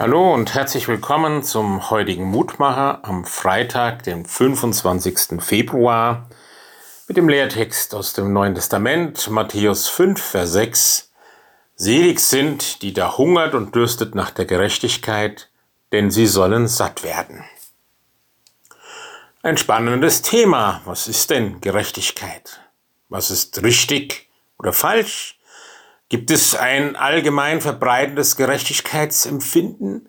Hallo und herzlich willkommen zum heutigen Mutmacher am Freitag, den 25. Februar, mit dem Lehrtext aus dem Neuen Testament, Matthäus 5, Vers 6. Selig sind, die da hungert und dürstet nach der Gerechtigkeit, denn sie sollen satt werden. Ein spannendes Thema. Was ist denn Gerechtigkeit? Was ist richtig oder falsch? Gibt es ein allgemein verbreitendes Gerechtigkeitsempfinden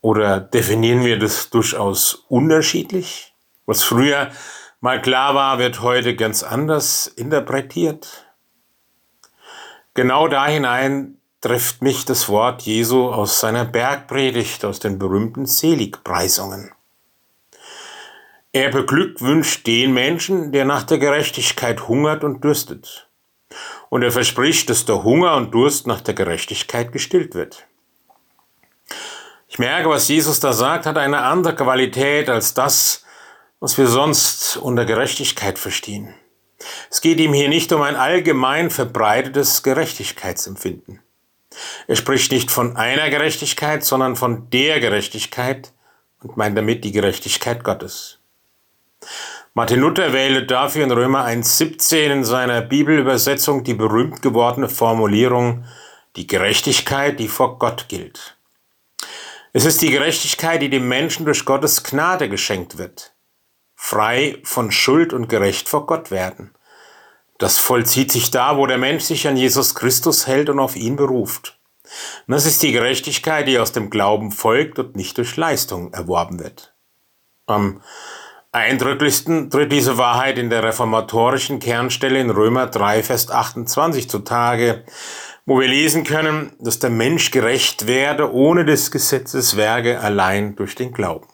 oder definieren wir das durchaus unterschiedlich? Was früher mal klar war, wird heute ganz anders interpretiert. Genau da hinein trifft mich das Wort Jesu aus seiner Bergpredigt, aus den berühmten Seligpreisungen. Er beglückwünscht den Menschen, der nach der Gerechtigkeit hungert und dürstet und er verspricht, dass der Hunger und Durst nach der Gerechtigkeit gestillt wird. Ich merke, was Jesus da sagt, hat eine andere Qualität als das, was wir sonst unter Gerechtigkeit verstehen. Es geht ihm hier nicht um ein allgemein verbreitetes Gerechtigkeitsempfinden. Er spricht nicht von einer Gerechtigkeit, sondern von der Gerechtigkeit und meint damit die Gerechtigkeit Gottes. Martin Luther wählte dafür in Römer 1.17 in seiner Bibelübersetzung die berühmt gewordene Formulierung, die Gerechtigkeit, die vor Gott gilt. Es ist die Gerechtigkeit, die dem Menschen durch Gottes Gnade geschenkt wird. Frei von Schuld und gerecht vor Gott werden. Das vollzieht sich da, wo der Mensch sich an Jesus Christus hält und auf ihn beruft. Und das ist die Gerechtigkeit, die aus dem Glauben folgt und nicht durch Leistung erworben wird. Am eindrücklichsten tritt diese Wahrheit in der reformatorischen Kernstelle in Römer 3, Vers 28 zutage, wo wir lesen können, dass der Mensch gerecht werde ohne des Gesetzes Werke allein durch den Glauben.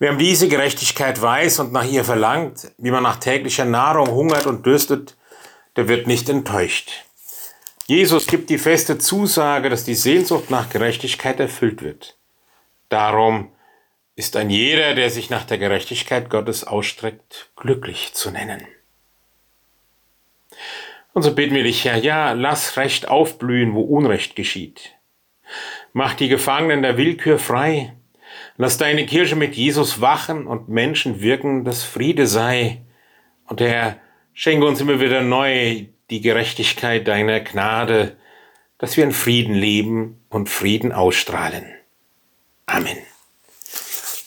Wer um diese Gerechtigkeit weiß und nach ihr verlangt, wie man nach täglicher Nahrung hungert und dürstet, der wird nicht enttäuscht. Jesus gibt die feste Zusage, dass die Sehnsucht nach Gerechtigkeit erfüllt wird. Darum ist ein jeder, der sich nach der Gerechtigkeit Gottes ausstreckt, glücklich zu nennen. Und so beten wir dich, Herr, ja, lass Recht aufblühen, wo Unrecht geschieht. Mach die Gefangenen der Willkür frei. Lass deine Kirche mit Jesus wachen und Menschen wirken, dass Friede sei. Und Herr, schenke uns immer wieder neu die Gerechtigkeit deiner Gnade, dass wir in Frieden leben und Frieden ausstrahlen. Amen.